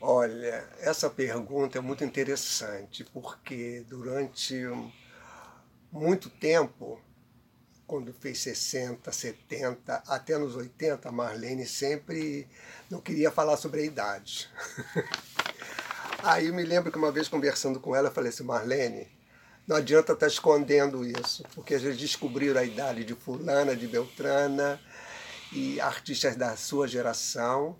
Olha, essa pergunta é muito interessante, porque durante muito tempo, quando fez 60, 70, até nos 80, Marlene sempre não queria falar sobre a idade. Aí eu me lembro que uma vez conversando com ela, eu falei assim, Marlene, não adianta estar tá escondendo isso, porque já descobriram a idade de fulana, de Beltrana, e artistas da sua geração,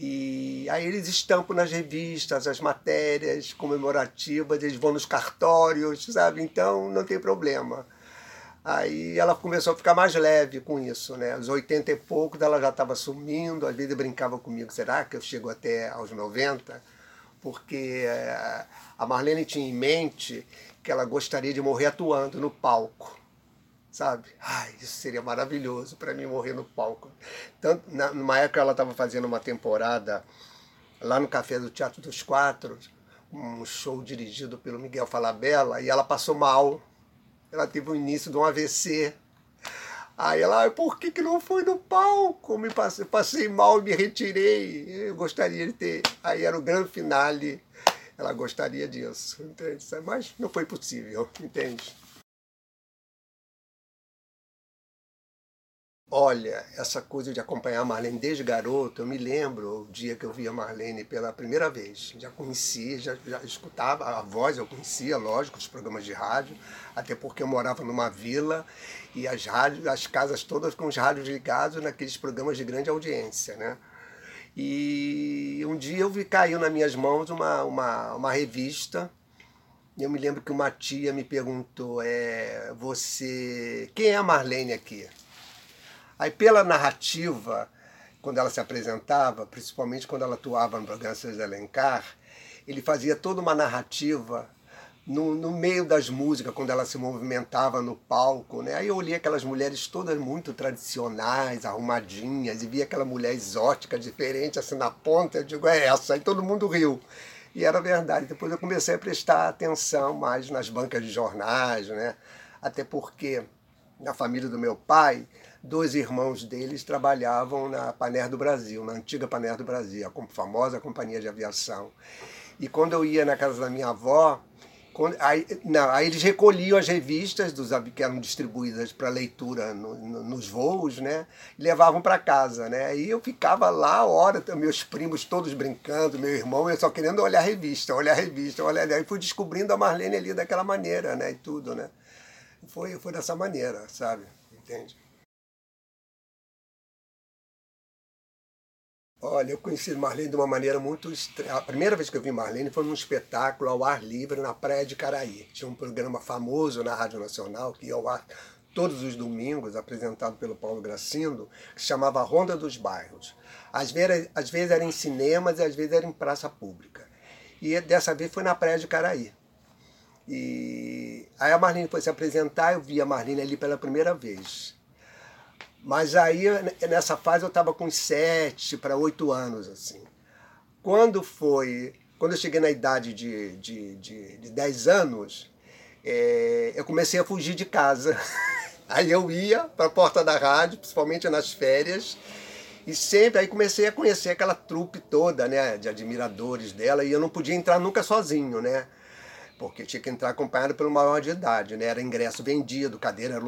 e aí eles estampam nas revistas as matérias comemorativas, eles vão nos cartórios, sabe? Então não tem problema. Aí ela começou a ficar mais leve com isso, né? Aos 80 e poucos ela já estava sumindo, às vezes brincava comigo, será que eu chego até aos 90? Porque eh, a Marlene tinha em mente que ela gostaria de morrer atuando no palco sabe? Ai, isso seria maravilhoso para mim morrer no palco. Tanto, na, numa época ela estava fazendo uma temporada lá no Café do Teatro dos Quatro, um show dirigido pelo Miguel Falabella, e ela passou mal. Ela teve o início de um AVC. Aí ela, por que, que não foi no palco? Me passei, passei mal, me retirei. Eu gostaria de ter. Aí era o grande finale. Ela gostaria disso, entende? Mas não foi possível, entende? Olha, essa coisa de acompanhar a Marlene desde garoto, eu me lembro o dia que eu vi a Marlene pela primeira vez. Já conhecia, já, já escutava a voz, eu conhecia, lógico, os programas de rádio, até porque eu morava numa vila e as, rádios, as casas todas com os rádios ligados naqueles programas de grande audiência, né? E um dia eu vi caiu nas minhas mãos uma, uma, uma revista e eu me lembro que uma tia me perguntou, é, você, quem é a Marlene aqui? Aí, pela narrativa, quando ela se apresentava, principalmente quando ela atuava no programa César Alencar, ele fazia toda uma narrativa no, no, meio das músicas, quando ela se movimentava no palco. Né? Aí eu olhei aquelas mulheres todas muito tradicionais, arrumadinhas, e via aquela mulher exótica, diferente, assim na ponta. Eu digo, é essa. Aí todo mundo riu. E era verdade. Depois eu comecei a prestar atenção mais nas bancas de jornais, né? até porque na família do meu pai dois irmãos deles trabalhavam na Paner do Brasil, na antiga Paner do Brasil, a famosa companhia de aviação. E quando eu ia na casa da minha avó, quando, aí, não, aí eles recolhiam as revistas dos, que eram distribuídas para leitura no, no, nos voos, né? E levavam para casa, né? Aí eu ficava lá, hora, meus primos todos brincando, meu irmão, eu só querendo olhar a revista, olhar a revista, olhar. Aí fui descobrindo a Marlene ali daquela maneira, né? E tudo, né? Foi, foi dessa maneira, sabe? Entende? Olha, eu conheci Marlene de uma maneira muito estranha. A primeira vez que eu vi Marlene foi num espetáculo ao ar livre na Praia de Caraí. Tinha um programa famoso na Rádio Nacional, que ia ao ar todos os domingos, apresentado pelo Paulo Gracindo, que se chamava Ronda dos Bairros. Às vezes, às vezes era em cinemas e às vezes era em praça pública. E dessa vez foi na Praia de Caraí. E aí a Marlene foi se apresentar, eu vi a Marlene ali pela primeira vez. Mas aí, nessa fase, eu estava com sete para oito anos, assim. Quando foi... Quando eu cheguei na idade de, de, de, de dez anos, é, eu comecei a fugir de casa. Aí eu ia para a porta da rádio, principalmente nas férias, e sempre aí comecei a conhecer aquela trupe toda, né, de admiradores dela, e eu não podia entrar nunca sozinho, né? Porque tinha que entrar acompanhado pelo maior de idade, né? Era ingresso vendido, cadeira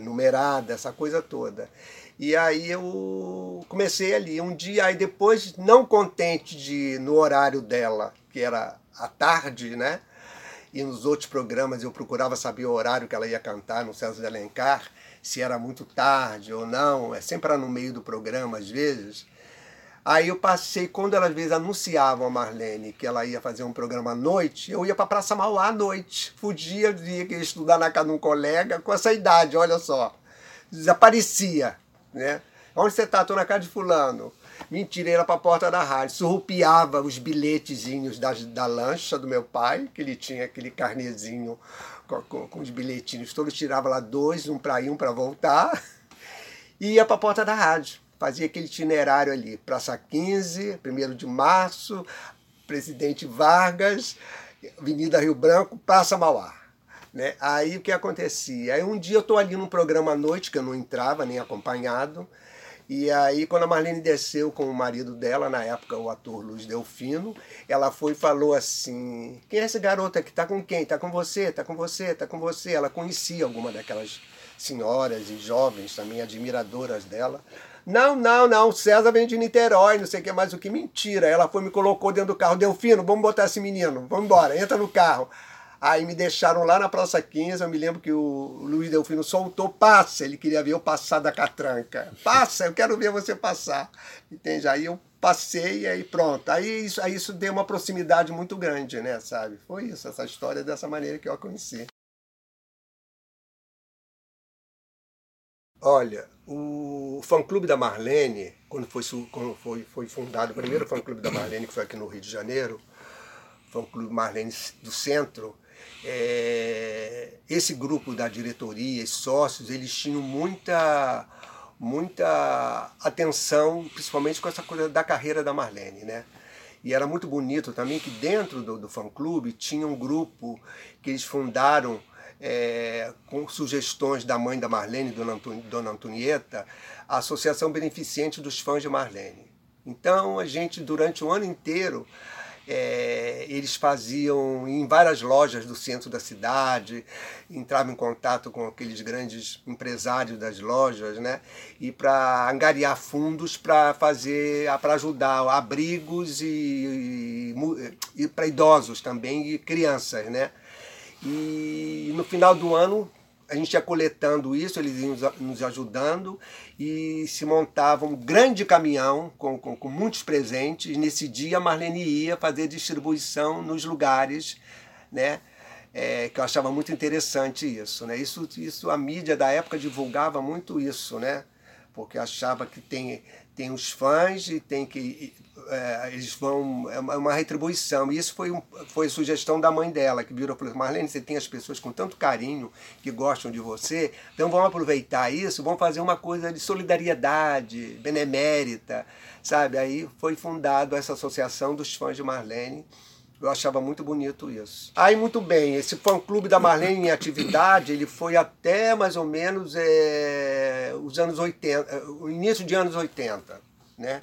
numerada, essa coisa toda. E aí eu comecei ali. Um dia, aí depois, não contente de no horário dela, que era à tarde, né? E nos outros programas eu procurava saber o horário que ela ia cantar no César de Alencar, se era muito tarde ou não, é sempre no meio do programa às vezes. Aí eu passei, quando elas às vezes anunciavam a Marlene que ela ia fazer um programa à noite, eu ia para Praça Mauá à noite. Fugia, que ia estudar na casa de um colega com essa idade, olha só. Desaparecia, né? Onde você está? Estou na casa de fulano. Mentira, ia para a porta da rádio. Surrupiava os bilhetezinhos da, da lancha do meu pai, que ele tinha aquele carnezinho com, com, com os bilhetinhos todos. Tirava lá dois, um para ir, um para voltar. E ia para a porta da rádio fazia aquele itinerário ali, Praça 15, 1 de Março, Presidente Vargas, Avenida Rio Branco, Praça Mauá. Né? Aí o que acontecia? Aí um dia eu estou ali num programa à noite, que eu não entrava nem acompanhado, E aí, quando a Marlene desceu com o marido dela, na época o ator Luiz Delfino, ela foi e falou assim: Quem é essa garota que tá com quem? Tá com você, tá com você, tá com você. Ela conhecia alguma daquelas senhoras e jovens também, admiradoras dela. Não, não, não, César vem de Niterói, não sei o que mais o que. Mentira. Ela foi me colocou dentro do carro. Delfino, vamos botar esse menino, vamos embora, entra no carro. Aí me deixaram lá na Praça 15, eu me lembro que o Luiz Delfino soltou, passa, ele queria ver eu passar da catranca. Passa, eu quero ver você passar. Entende? Aí eu passei e aí pronto. Aí isso, aí isso deu uma proximidade muito grande, né, sabe? Foi isso, essa história dessa maneira que eu a conheci. Olha, o fã-clube da Marlene, quando, foi, quando foi, foi fundado, o primeiro fã-clube da Marlene, que foi aqui no Rio de Janeiro, fã-clube Marlene do Centro, é, esse grupo da diretoria, e sócios, eles tinham muita, muita atenção, principalmente com essa coisa da carreira da Marlene, né? E era muito bonito também que dentro do, do fã-clube tinha um grupo que eles fundaram é, com sugestões da mãe da Marlene, Dona, Dona Antonieta, a Associação Beneficente dos Fãs de Marlene. Então a gente, durante o ano inteiro, é, eles faziam em várias lojas do centro da cidade, entravam em contato com aqueles grandes empresários das lojas, né? E para angariar fundos para fazer, para ajudar abrigos e, e, e para idosos também e crianças, né? E no final do ano a gente ia coletando isso, eles iam nos ajudando e se montava um grande caminhão com, com, com muitos presentes. Nesse dia a Marlene ia fazer distribuição nos lugares, né? É, que eu achava muito interessante isso, né? Isso, isso a mídia da época divulgava muito isso, né? Porque achava que tem tem os fãs e tem que é, eles vão é uma retribuição. E isso foi um, foi sugestão da mãe dela que virou falou Marlene você tem as pessoas com tanto carinho que gostam de você então vamos aproveitar isso vamos fazer uma coisa de solidariedade benemérita sabe? Aí foi fundado essa associação dos fãs de Marlene eu achava muito bonito isso. Aí, muito bem, esse fã-clube da Marlene em atividade, ele foi até mais ou menos é, os anos 80, o início de anos 80, né?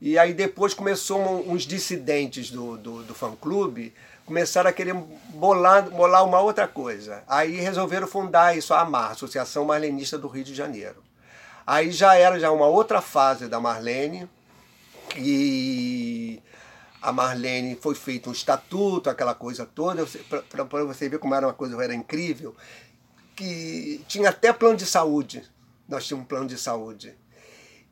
E aí depois começou uns dissidentes do, do, do fã-clube, começaram a querer bolar, bolar uma outra coisa. Aí resolveram fundar isso, a AMAR, Associação Marlenista do Rio de Janeiro. Aí já era já uma outra fase da Marlene, e a Marlene foi feito um estatuto, aquela coisa toda, para você ver como era uma coisa era incrível, que tinha até plano de saúde. Nós tínhamos um plano de saúde.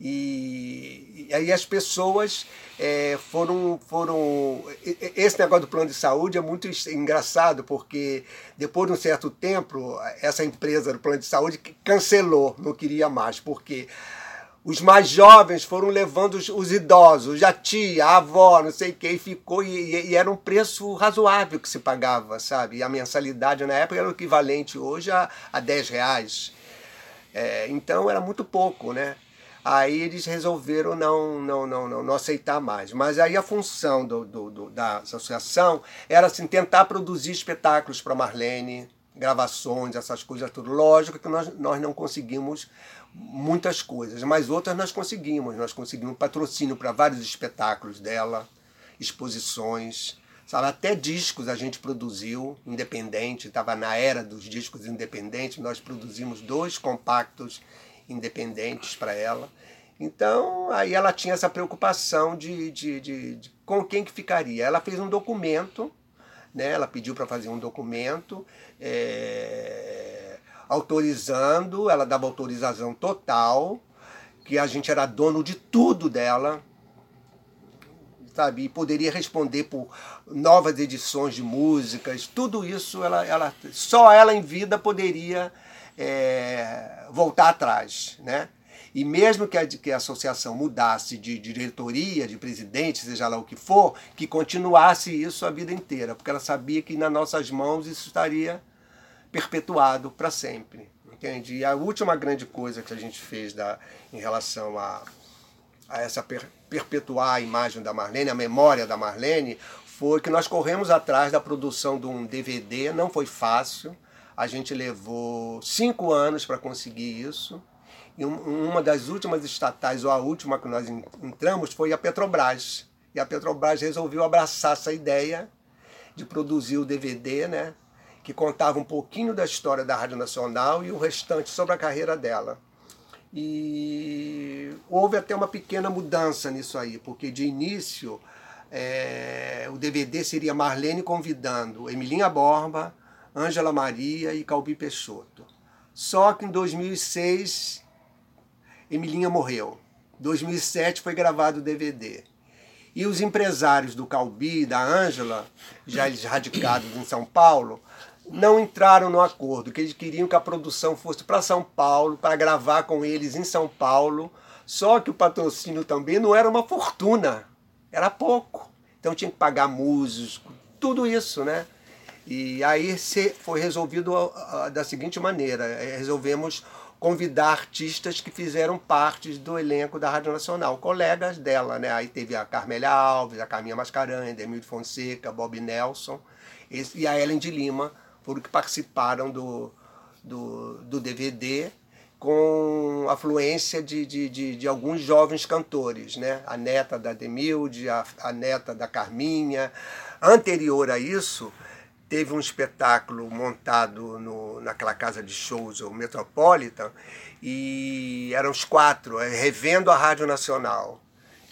E, e aí as pessoas é, foram, foram. Esse negócio do plano de saúde é muito engraçado, porque depois de um certo tempo, essa empresa do plano de saúde cancelou, não queria mais, porque os mais jovens foram levando os, os, idosos, a tia, a avó, não sei o que, e ficou, e, e, era um preço razoável que se pagava, sabe? E a mensalidade na época era o equivalente hoje a, a 10 reais. É, então era muito pouco, né? Aí eles resolveram não, não, não, não, não aceitar mais. Mas aí a função do, do, do da associação era assim, tentar produzir espetáculos para Marlene, gravações, essas coisas tudo. Lógico que nós, nós não conseguimos muitas coisas, mas outras nós conseguimos. Nós conseguimos patrocínio para vários espetáculos dela, exposições, sabe? Até discos a gente produziu, independente, estava na era dos discos independentes, nós produzimos dois compactos independentes para ela. Então, aí ela tinha essa preocupação de, de, de, de, com quem que ficaria. Ela fez um documento, né? ela pediu para fazer um documento. É autorizando, ela dava autorização total, que a gente era dono de tudo dela, sabe? E poderia responder por novas edições de músicas, tudo isso, ela, ela, só ela em vida poderia é, voltar atrás, né? E mesmo que a, que a associação mudasse de diretoria, de presidente, seja lá o que for, que continuasse isso a vida inteira, porque ela sabia que nas nossas mãos isso estaria perpetuado para sempre. Entende? E a última grande coisa que a gente fez da, em relação a, a essa per, perpetuar a imagem da Marlene, a memória da Marlene, foi que nós corremos atrás da produção de um DVD, não foi fácil. A gente levou cinco anos para conseguir isso. E uma das últimas estatais, ou a última que nós entramos, foi a Petrobras. E a Petrobras resolveu abraçar essa ideia de produzir o DVD, né? Que contava um pouquinho da história da Rádio Nacional e o restante sobre a carreira dela. E houve até uma pequena mudança nisso aí, porque de início é, o DVD seria Marlene convidando Emilinha Borba, Ângela Maria e Calbi Peixoto. Só que em 2006 Emilinha morreu. 2007 foi gravado o DVD. E os empresários do Calbi e da Ângela, já eles radicados em São Paulo, não entraram no acordo, que eles queriam que a produção fosse para São Paulo, para gravar com eles em São Paulo. Só que o patrocínio também não era uma fortuna, era pouco. Então tinha que pagar músicos, tudo isso, né? E aí foi resolvido da seguinte maneira: é, resolvemos convidar artistas que fizeram parte do elenco da Rádio Nacional, colegas dela, né? Aí teve a Carmélia Alves, a Carminha Mascarenhas, Emílio Fonseca, Bob Nelson e a Ellen de Lima foram que participaram do, do, do DVD com afluência de, de, de, de, alguns jovens cantores, né? A neta da Demilde, a, a neta da Carminha. Anterior a isso, teve um espetáculo montado no, naquela casa de shows, o Metropolitan, e eram os quatro, é, revendo a Rádio Nacional,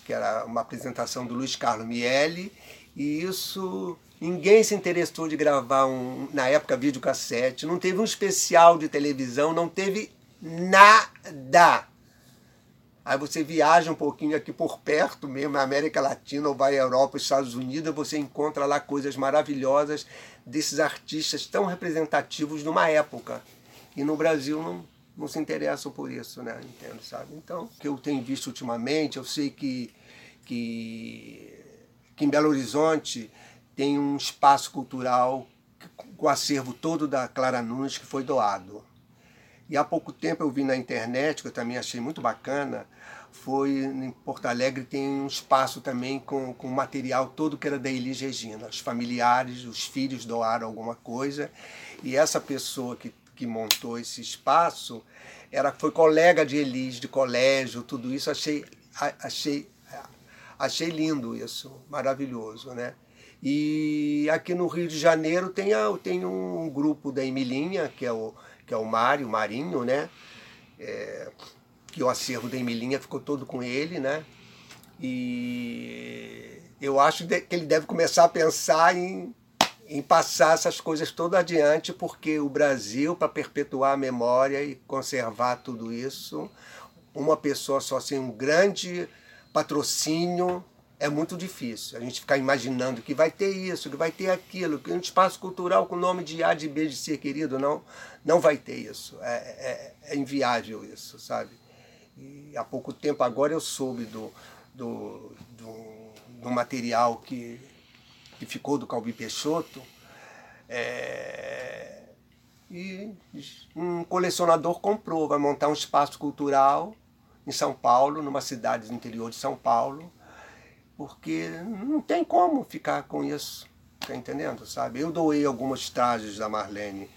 que era uma apresentação do Luiz Carlos Miele, e isso ninguém se interessou de gravar um, na época, videocassete, não teve um especial de televisão, não teve nada. Aí você viaja um pouquinho aqui por perto mesmo, na América Latina, ou vai à Europa, Estados Unidos, você encontra lá coisas maravilhosas desses artistas tão representativos numa época. E no Brasil não, não se interessam por isso, né? Entendo, sabe? Então, o que eu tenho visto ultimamente, eu sei que, que, que em Belo Horizonte tem um espaço cultural com o acervo todo da Clara Nunes que foi doado. E há pouco tempo eu vi na internet, que eu também achei muito bacana, foi em Porto Alegre tem um espaço também com, com material todo que era da Elis Regina. Os familiares, os filhos doaram alguma coisa e essa pessoa que, que montou esse espaço era, foi colega de Elis, de colégio, tudo isso. Achei, achei, achei lindo isso, maravilhoso, né? E aqui no Rio de Janeiro tem, a, tem um grupo da Emilinha, que é o que é o Mário, o Marinho, né? É, que o acervo da Emilinha ficou todo com ele, né? E eu acho que ele deve começar a pensar em, em passar essas coisas todas adiante, porque o Brasil, para perpetuar a memória e conservar tudo isso, uma pessoa só sem um grande patrocínio é muito difícil. A gente ficar imaginando que vai ter isso, que vai ter aquilo, que um espaço cultural com o nome de A, de B, de C, querido, não, não vai ter isso. É, é, é inviável isso, sabe? E há pouco tempo agora eu soube do, do, do, do material que, que ficou do Calbi Peixoto. É, e um colecionador comprou, vai montar um espaço cultural em São Paulo, numa cidade do interior de São Paulo, porque não tem como ficar com isso, tá entendendo, sabe? Eu doei algumas trajes da Marlene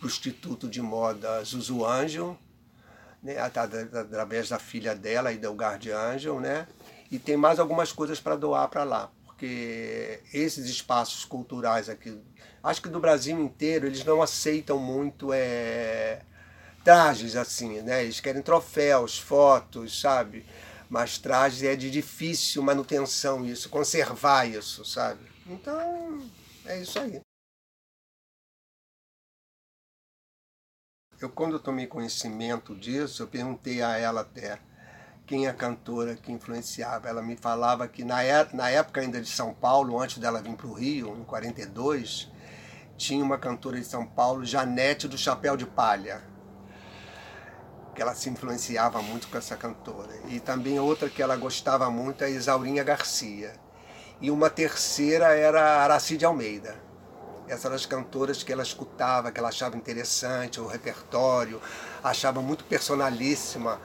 para o Instituto de Moda Zuzu Angel, né, através da filha dela, Idelgarde Angel, né? E tem mais algumas coisas para doar para lá, porque esses espaços culturais aqui, acho que do Brasil inteiro, eles não aceitam muito é, trajes assim, né? Eles querem troféus, fotos, sabe? Mas trajes é de difícil manutenção isso, conservar isso, sabe? Então, é isso aí. Eu, quando eu tomei conhecimento disso, eu perguntei a ela até quem é a cantora que influenciava. Ela me falava que na, é, na época ainda de São Paulo, antes dela vir para o Rio, em 42, tinha uma cantora de São Paulo, Janete do Chapéu de Palha que ela se influenciava muito com essa cantora. E também outra que ela gostava muito é Isaurinha Garcia. E uma terceira era Aracide Almeida. Essas eram as cantoras que ela escutava, que ela achava interessante, o repertório, achava muito personalíssima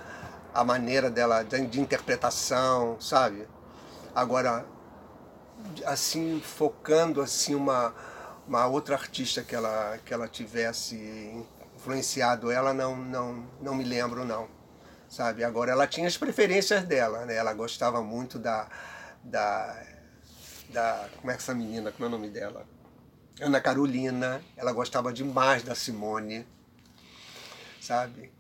a maneira dela de, interpretação, sabe? Agora, assim, focando assim uma, uma outra artista que ela, que ela tivesse influenciado ela, não, não, não me lembro não. sabe? Agora ela tinha as preferências dela, né? Ela gostava muito da da da como é que essa menina, como é o nome dela? Ana Carolina, ela gostava demais da Simone, sabe?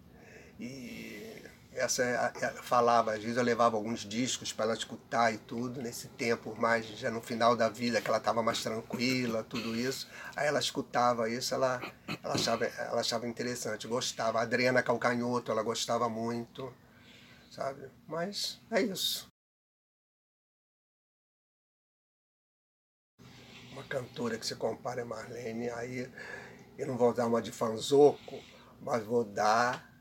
E essa falava, às vezes eu levava alguns discos para ela escutar e tudo, nesse tempo mais já no final da vida, que ela estava mais tranquila, tudo isso. Aí ela escutava isso, ela, ela, achava, ela achava interessante, gostava. A Adriana Calcanhoto, ela gostava muito, sabe? Mas é isso. Uma cantora que se compara a Marlene, aí eu não vou dar uma de fanzoco, mas vou dar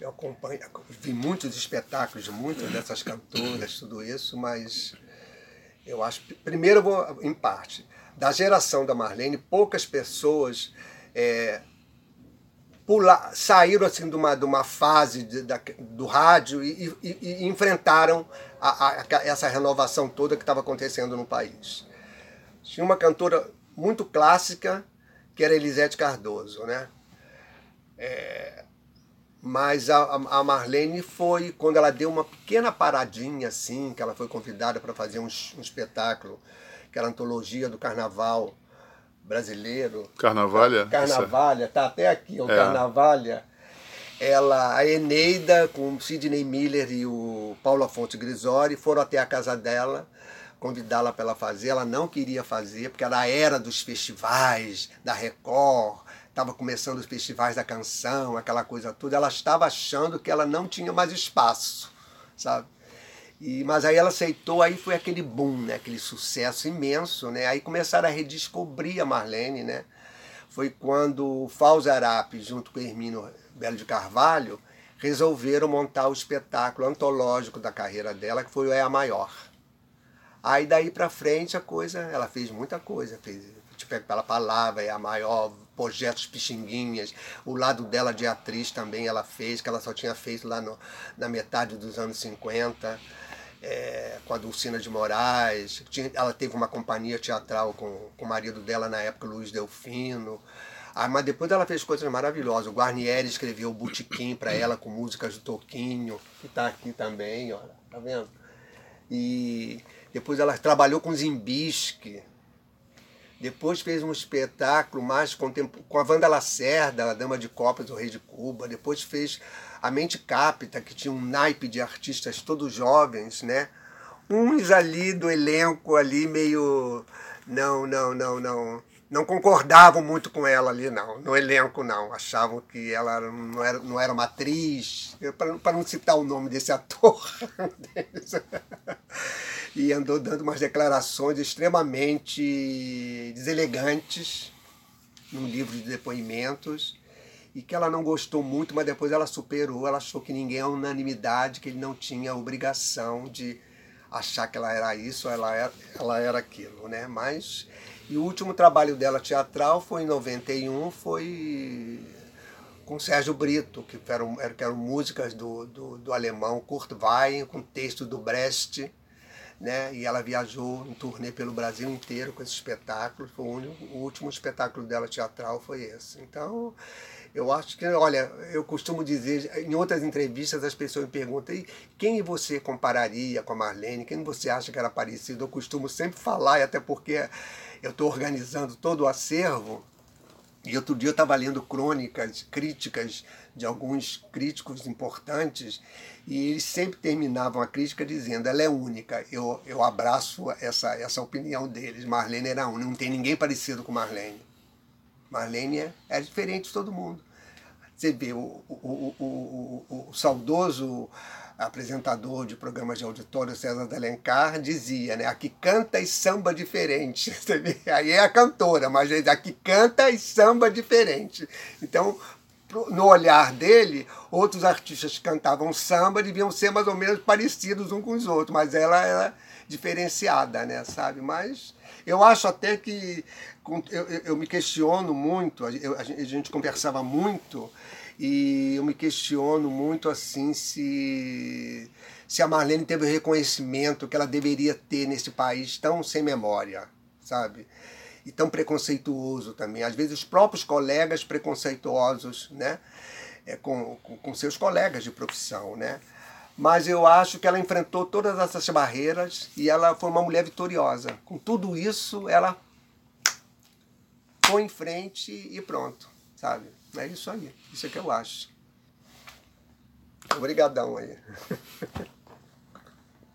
eu acompanho, vi muitos espetáculos de muitas dessas cantoras, tudo isso, mas eu acho. Primeiro, eu vou, em parte, da geração da Marlene, poucas pessoas é, pular, saíram assim de uma, de uma fase de, da, do rádio e, e, e enfrentaram a, a, essa renovação toda que estava acontecendo no país. Tinha uma cantora muito clássica que era Elisete Cardoso, né? É, mas a, a Marlene foi, quando ela deu uma pequena paradinha, assim, que ela foi convidada para fazer um, um espetáculo, que era a antologia do carnaval brasileiro. Carnavalha? Carnavalha, tá até aqui, o é. Carnavalha. Ela, a Eneida, com o Sidney Miller e o Paulo Afonso Grisori, foram até a casa dela convidá-la para ela fazer. Ela não queria fazer, porque ela era dos festivais, da Record, estava começando os festivais da canção, aquela coisa toda, ela estava achando que ela não tinha mais espaço, sabe? E, mas aí ela aceitou, aí foi aquele boom, né? aquele sucesso imenso, né? Aí começaram a redescobrir a Marlene, né? Foi quando o Fausto junto com o Hermínio Belo de Carvalho, resolveram montar o espetáculo antológico da carreira dela, que foi o É a Maior. Aí daí para frente a coisa, ela fez muita coisa, fez Te Pego Pela Palavra, É a Maior, projetos Pixinguinhas. O lado dela de atriz também ela fez, que ela só tinha feito lá no, na metade dos anos 50, é, com a Dulcina de Moraes. Tinha, ela teve uma companhia teatral com, com o marido dela na época, Luiz Delfino. Ah, mas depois ela fez coisas maravilhosas. O Guarnieri escreveu o Botequim para ela com músicas do Toquinho, que está aqui também, olha, tá vendo? E depois ela trabalhou com Zimbisque, depois fez um espetáculo mais com a Wanda Lacerda, a Dama de Copas, o Rei de Cuba. Depois fez a Mente Capta, que tinha um naipe de artistas todos jovens, né? Uns ali do elenco ali meio não, não, não, não, não concordavam muito com ela ali não, no elenco não, achavam que ela não era, não era uma atriz, para não citar o nome desse ator. e andou dando umas declarações extremamente deselegantes num livro de depoimentos e que ela não gostou muito, mas depois ela superou, ela achou que ninguém é unanimidade, que ele não tinha obrigação de achar que ela era isso, ela era, ela era aquilo, né? Mas e o último trabalho dela teatral foi em 91, foi com Sérgio Brito, que eram, eram músicas do, do, do alemão Kurt Weill, com texto do Brecht, né? E ela viajou em turnê pelo Brasil inteiro com esse espetáculo. Foi o, único, o último espetáculo dela teatral foi esse. Então, eu acho que, olha, eu costumo dizer, em outras entrevistas as pessoas me perguntam, e quem você compararia com a Marlene? Quem você acha que era parecido? Eu costumo sempre falar, e até porque eu estou organizando todo o acervo, e outro dia eu estava lendo crônicas, críticas de alguns críticos importantes, e eles sempre terminavam a crítica dizendo: ela é única. Eu, eu abraço essa, essa opinião deles. Marlene era única, não tem ninguém parecido com Marlene. Marlene é, é diferente de todo mundo. Você vê, o, o, o, o saudoso apresentador de programas de auditório, César Delencar, dizia, né? Aqui canta e samba diferente. Aí é a cantora, mas aqui canta e samba diferente. Então, no olhar dele, outros artistas que cantavam samba deviam ser mais ou menos parecidos uns com os outros, mas ela era diferenciada, né, sabe? Mas eu acho até que eu, eu me questiono muito, eu, a gente conversava muito e eu me questiono muito assim se se a Marlene teve o reconhecimento que ela deveria ter nesse país tão sem memória, sabe? e tão preconceituoso também. Às vezes os próprios colegas preconceituosos, né? é, com, com, com seus colegas de profissão, né? Mas eu acho que ela enfrentou todas essas barreiras e ela foi uma mulher vitoriosa. Com tudo isso, ela foi em frente e pronto, sabe? É isso aí. Isso é que eu acho. Obrigadão aí.